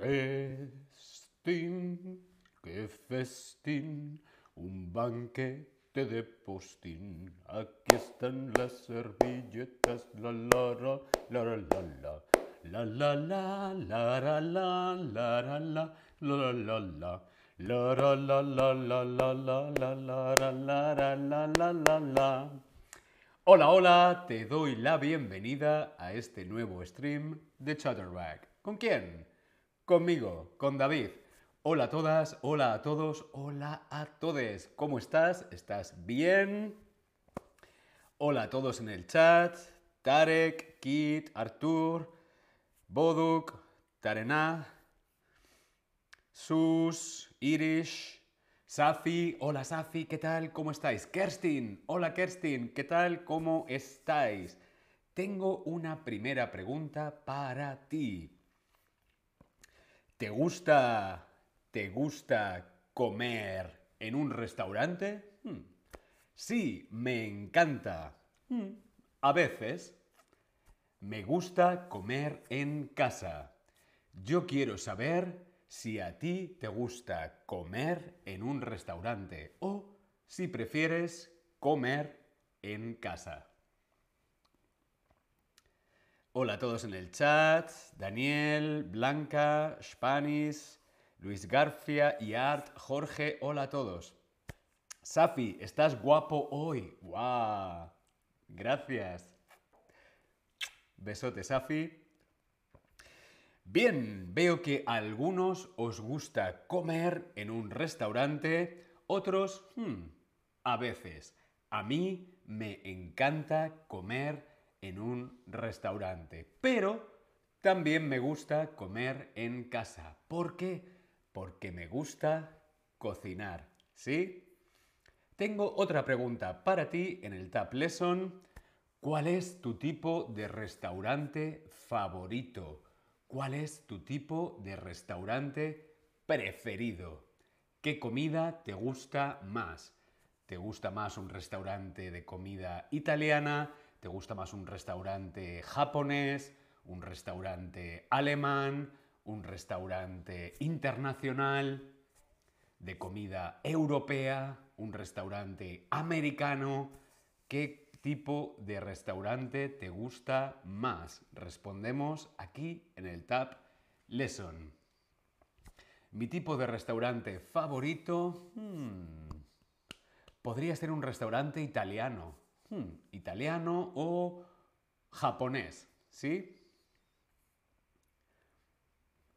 festín, qué festín, un banquete de postín. Aquí están las servilletas, la la la la la la la. La la la la la la la la la la la la. La la la la la la la la la la la la la la la. Hola, hola, te doy la bienvenida a este nuevo stream de Chatterback. ¿Con quién? Conmigo, con David. Hola a todas, hola a todos, hola a todes. ¿Cómo estás? ¿Estás bien? Hola a todos en el chat. Tarek, Kit, Artur, Boduk, Tarena, Sus, Irish, Safi, hola Safi, ¿qué tal? ¿Cómo estáis? Kerstin, hola Kerstin, ¿qué tal? ¿Cómo estáis? Tengo una primera pregunta para ti. ¿Te gusta, te gusta comer en un restaurante? Hmm. Sí, me encanta. Hmm. A veces. Me gusta comer en casa. Yo quiero saber si a ti te gusta comer en un restaurante o si prefieres comer en casa. Hola a todos en el chat. Daniel, Blanca, Spanish, Luis García y Art, Jorge, hola a todos. Safi, estás guapo hoy. ¡Guau! Gracias. Besote, Safi. Bien, veo que a algunos os gusta comer en un restaurante, otros, hmm, a veces. A mí me encanta comer en un restaurante, pero también me gusta comer en casa. ¿Por qué? Porque me gusta cocinar, ¿sí? Tengo otra pregunta para ti en el Tab Lesson. ¿Cuál es tu tipo de restaurante favorito? ¿Cuál es tu tipo de restaurante preferido? ¿Qué comida te gusta más? ¿Te gusta más un restaurante de comida italiana? ¿Te gusta más un restaurante japonés? ¿Un restaurante alemán? ¿Un restaurante internacional? ¿De comida europea? ¿Un restaurante americano? ¿Qué tipo de restaurante te gusta más? Respondemos aquí en el tab Lesson. Mi tipo de restaurante favorito hmm, podría ser un restaurante italiano. Hmm, italiano o japonés, ¿sí?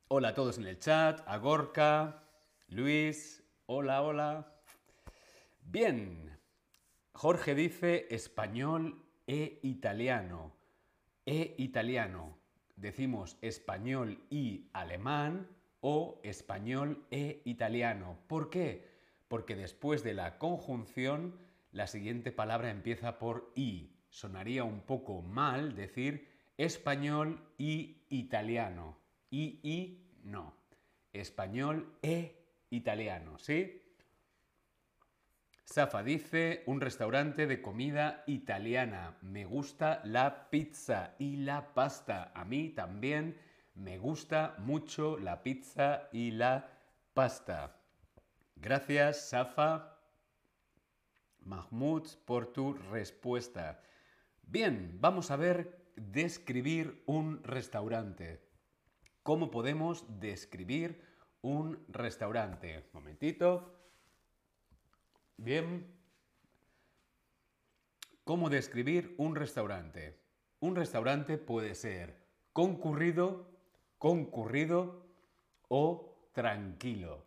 Hola a todos en el chat, a Gorka, Luis, hola, hola. Bien, Jorge dice español e italiano. E italiano. Decimos español y alemán o español e italiano. ¿Por qué? Porque después de la conjunción, la siguiente palabra empieza por i. Sonaría un poco mal decir español y italiano. Y, y, no. Español e italiano, ¿sí? Safa dice, un restaurante de comida italiana. Me gusta la pizza y la pasta. A mí también me gusta mucho la pizza y la pasta. Gracias, Safa Mahmoud, por tu respuesta. Bien, vamos a ver describir un restaurante. ¿Cómo podemos describir un restaurante? Momentito. Bien. ¿Cómo describir un restaurante? Un restaurante puede ser concurrido, concurrido o tranquilo.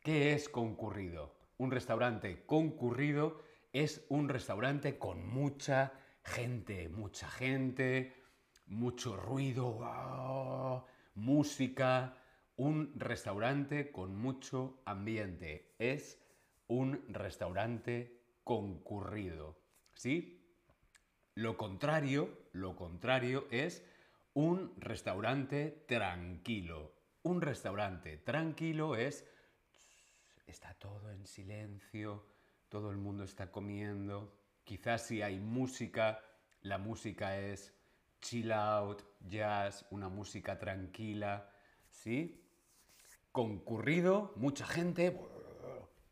¿Qué es concurrido? Un restaurante concurrido es un restaurante con mucha gente, mucha gente, mucho ruido, música, un restaurante con mucho ambiente. Es un restaurante concurrido. ¿Sí? Lo contrario, lo contrario es un restaurante tranquilo. Un restaurante tranquilo es está todo en silencio, todo el mundo está comiendo. Quizás si hay música, la música es chill out, jazz, una música tranquila, ¿sí? concurrido, mucha gente,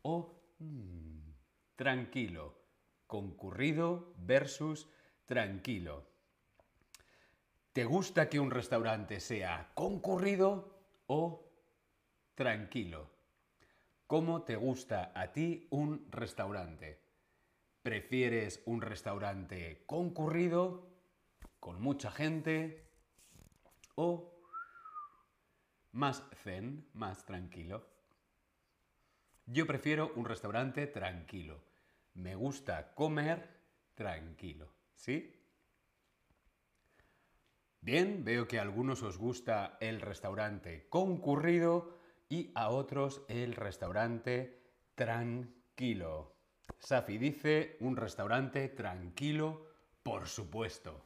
o mm, tranquilo. Concurrido versus tranquilo. ¿Te gusta que un restaurante sea concurrido o tranquilo? ¿Cómo te gusta a ti un restaurante? ¿Prefieres un restaurante concurrido, con mucha gente, o más zen, más tranquilo? Yo prefiero un restaurante tranquilo. Me gusta comer tranquilo. ¿Sí? Bien, veo que a algunos os gusta el restaurante concurrido y a otros el restaurante tranquilo. Safi dice un restaurante tranquilo, por supuesto.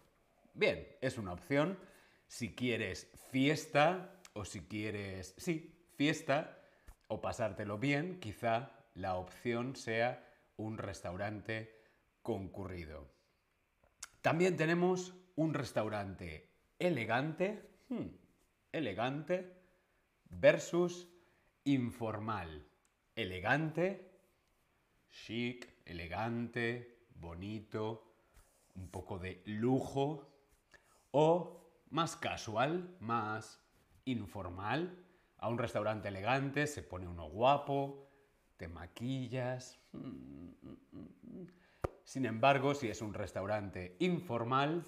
Bien, es una opción. Si quieres fiesta o si quieres, sí, fiesta o pasártelo bien, quizá la opción sea un restaurante concurrido. También tenemos un restaurante elegante, hmm, elegante versus informal. Elegante, chic, elegante, bonito, un poco de lujo. O más casual, más informal. A un restaurante elegante se pone uno guapo, te maquillas. Sin embargo, si es un restaurante informal,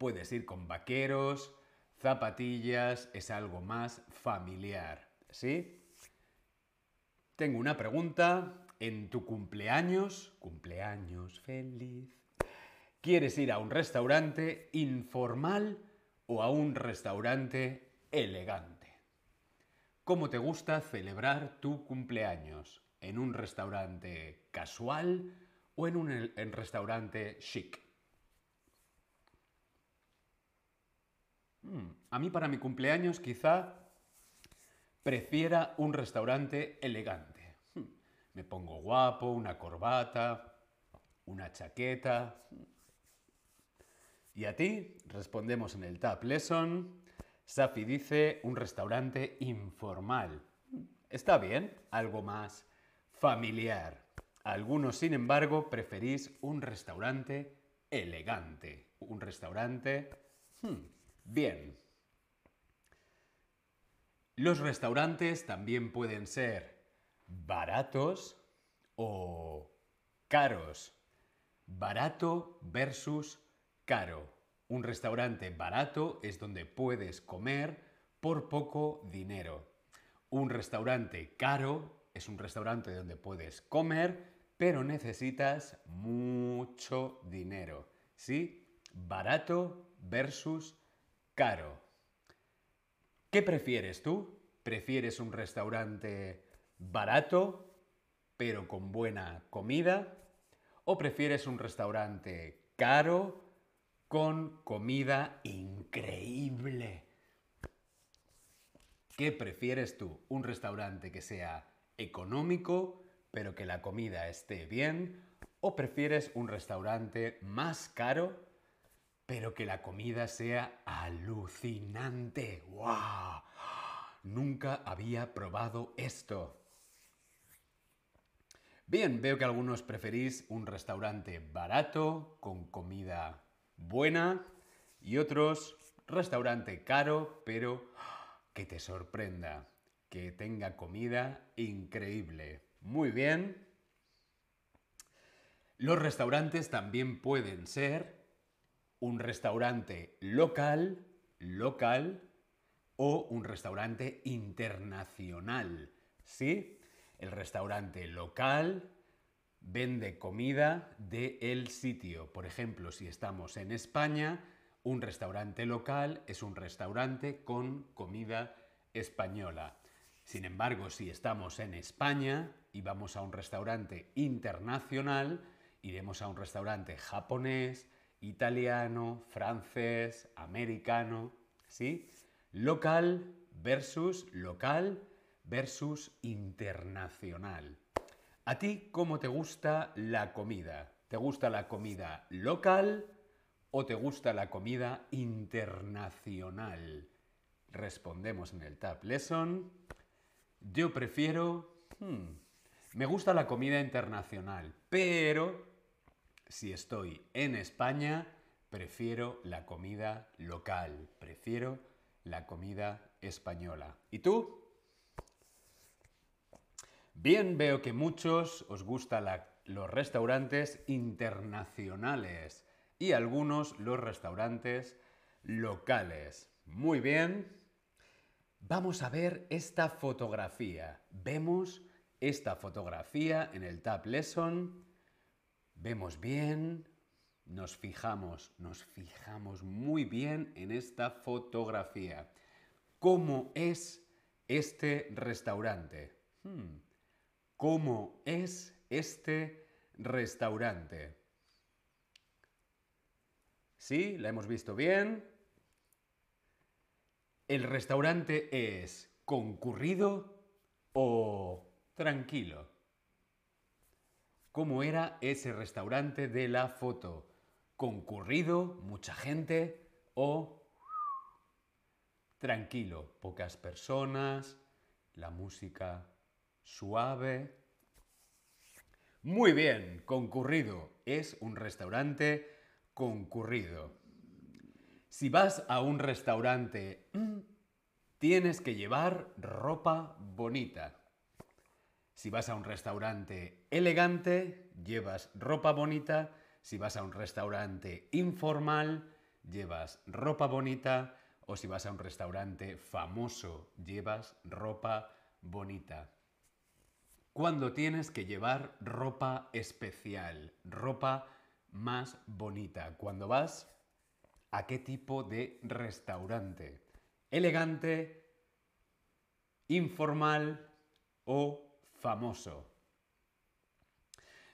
Puedes ir con vaqueros, zapatillas, es algo más familiar, ¿sí? Tengo una pregunta. En tu cumpleaños, cumpleaños feliz, ¿quieres ir a un restaurante informal o a un restaurante elegante? ¿Cómo te gusta celebrar tu cumpleaños? ¿En un restaurante casual o en un restaurante chic? Mm, a mí para mi cumpleaños quizá prefiera un restaurante elegante. Me pongo guapo, una corbata, una chaqueta. ¿Y a ti? Respondemos en el Tab Lesson. Safi dice un restaurante informal. Está bien, algo más familiar. Algunos, sin embargo, preferís un restaurante elegante. Un restaurante... Hmm, Bien. Los restaurantes también pueden ser baratos o caros. Barato versus caro. Un restaurante barato es donde puedes comer por poco dinero. Un restaurante caro es un restaurante donde puedes comer, pero necesitas mucho dinero. ¿Sí? Barato versus caro. ¿Qué prefieres tú? ¿Prefieres un restaurante barato, pero con buena comida? ¿O prefieres un restaurante caro, con comida increíble? ¿Qué prefieres tú? ¿Un restaurante que sea económico, pero que la comida esté bien? ¿O prefieres un restaurante más caro, pero que la comida sea alucinante. ¡Wow! Nunca había probado esto. Bien, veo que algunos preferís un restaurante barato, con comida buena, y otros restaurante caro, pero que te sorprenda, que tenga comida increíble. Muy bien. Los restaurantes también pueden ser un restaurante local, local o un restaurante internacional. ¿Sí? El restaurante local vende comida del el sitio. Por ejemplo, si estamos en España, un restaurante local es un restaurante con comida española. Sin embargo, si estamos en España y vamos a un restaurante internacional, iremos a un restaurante japonés, italiano, francés, americano, ¿sí? Local versus local versus internacional. ¿A ti cómo te gusta la comida? ¿Te gusta la comida local o te gusta la comida internacional? Respondemos en el Tab Lesson. Yo prefiero... hmm, me gusta la comida internacional, pero si estoy en España, prefiero la comida local, prefiero la comida española. ¿Y tú? Bien, veo que muchos os gustan los restaurantes internacionales y algunos los restaurantes locales. Muy bien. Vamos a ver esta fotografía. Vemos esta fotografía en el Tab Lesson. Vemos bien, nos fijamos, nos fijamos muy bien en esta fotografía. ¿Cómo es este restaurante? Hmm. ¿Cómo es este restaurante? ¿Sí? ¿La hemos visto bien? ¿El restaurante es concurrido o tranquilo? ¿Cómo era ese restaurante de la foto? ¿Concurrido, mucha gente o tranquilo, pocas personas, la música suave? Muy bien, concurrido. Es un restaurante concurrido. Si vas a un restaurante, mm, tienes que llevar ropa bonita. Si vas a un restaurante elegante, llevas ropa bonita. Si vas a un restaurante informal, llevas ropa bonita. O si vas a un restaurante famoso, llevas ropa bonita. Cuando tienes que llevar ropa especial, ropa más bonita. Cuando vas a qué tipo de restaurante. Elegante, informal o famoso.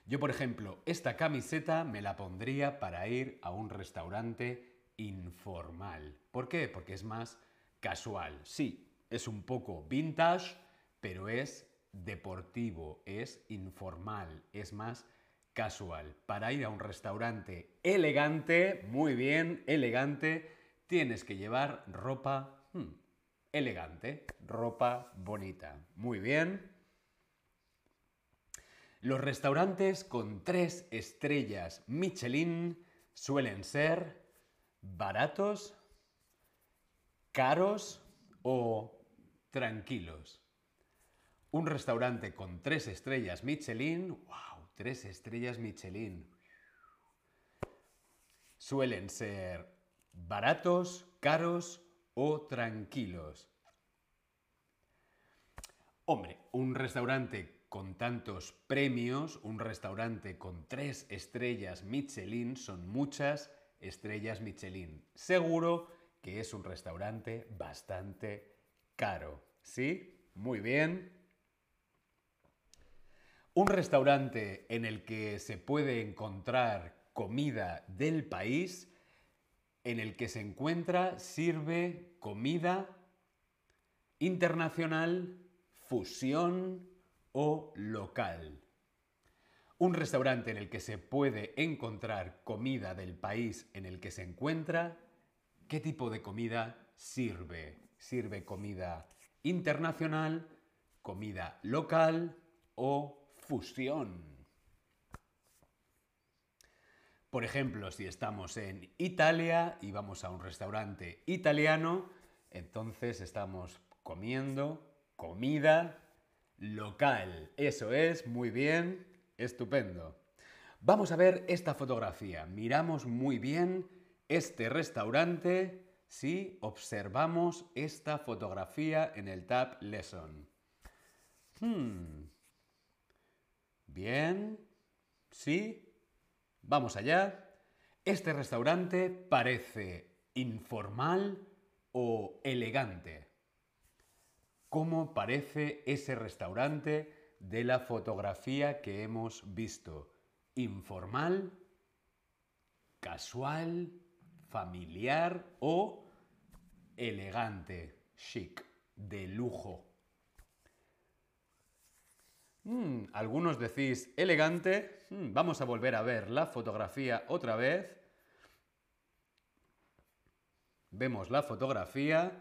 Yo, por ejemplo, esta camiseta me la pondría para ir a un restaurante informal. ¿Por qué? Porque es más casual. Sí, es un poco vintage, pero es deportivo, es informal, es más casual. Para ir a un restaurante elegante, muy bien, elegante, tienes que llevar ropa hmm, elegante, ropa bonita. Muy bien. Los restaurantes con tres estrellas Michelin suelen ser baratos, caros o tranquilos. Un restaurante con tres estrellas Michelin, wow, tres estrellas Michelin, suelen ser baratos, caros o tranquilos. Hombre, un restaurante con tantos premios, un restaurante con tres estrellas Michelin son muchas estrellas Michelin. Seguro que es un restaurante bastante caro. ¿Sí? Muy bien. Un restaurante en el que se puede encontrar comida del país, en el que se encuentra, sirve comida internacional, fusión, o local. Un restaurante en el que se puede encontrar comida del país en el que se encuentra. ¿Qué tipo de comida sirve? ¿Sirve comida internacional, comida local o fusión? Por ejemplo, si estamos en Italia y vamos a un restaurante italiano, entonces estamos comiendo comida local. Eso es, muy bien, estupendo. Vamos a ver esta fotografía. Miramos muy bien este restaurante si observamos esta fotografía en el Tab Lesson. Hmm. Bien. ¿Sí? Vamos allá. Este restaurante parece informal o elegante cómo parece ese restaurante de la fotografía que hemos visto. Informal, casual, familiar o elegante, chic, de lujo. Mm, algunos decís elegante. Mm, vamos a volver a ver la fotografía otra vez. Vemos la fotografía.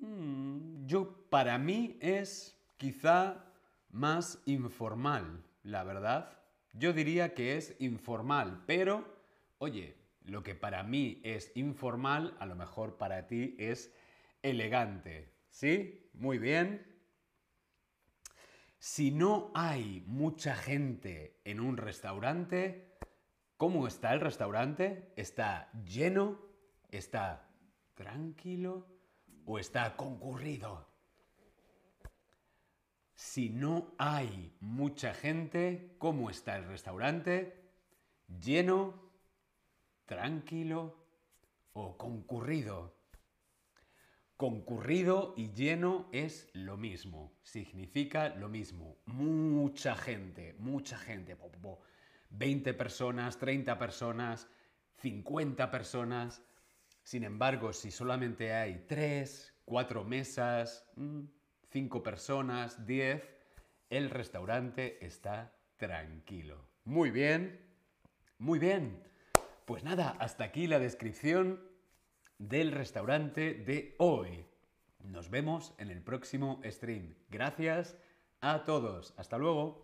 Mm, yo, para mí es quizá más informal, la verdad. Yo diría que es informal, pero, oye, lo que para mí es informal, a lo mejor para ti es elegante. ¿Sí? Muy bien. Si no hay mucha gente en un restaurante, ¿cómo está el restaurante? ¿Está lleno? ¿Está tranquilo? ¿O está concurrido? Si no hay mucha gente, ¿cómo está el restaurante? ¿Lleno? ¿Tranquilo? ¿O concurrido? Concurrido y lleno es lo mismo, significa lo mismo. Mucha gente, mucha gente. 20 personas, 30 personas, 50 personas. Sin embargo, si solamente hay 3, 4 mesas, 5 mm, personas, 10, el restaurante está tranquilo. Muy bien, muy bien. Pues nada, hasta aquí la descripción del restaurante de hoy. Nos vemos en el próximo stream. Gracias a todos. Hasta luego.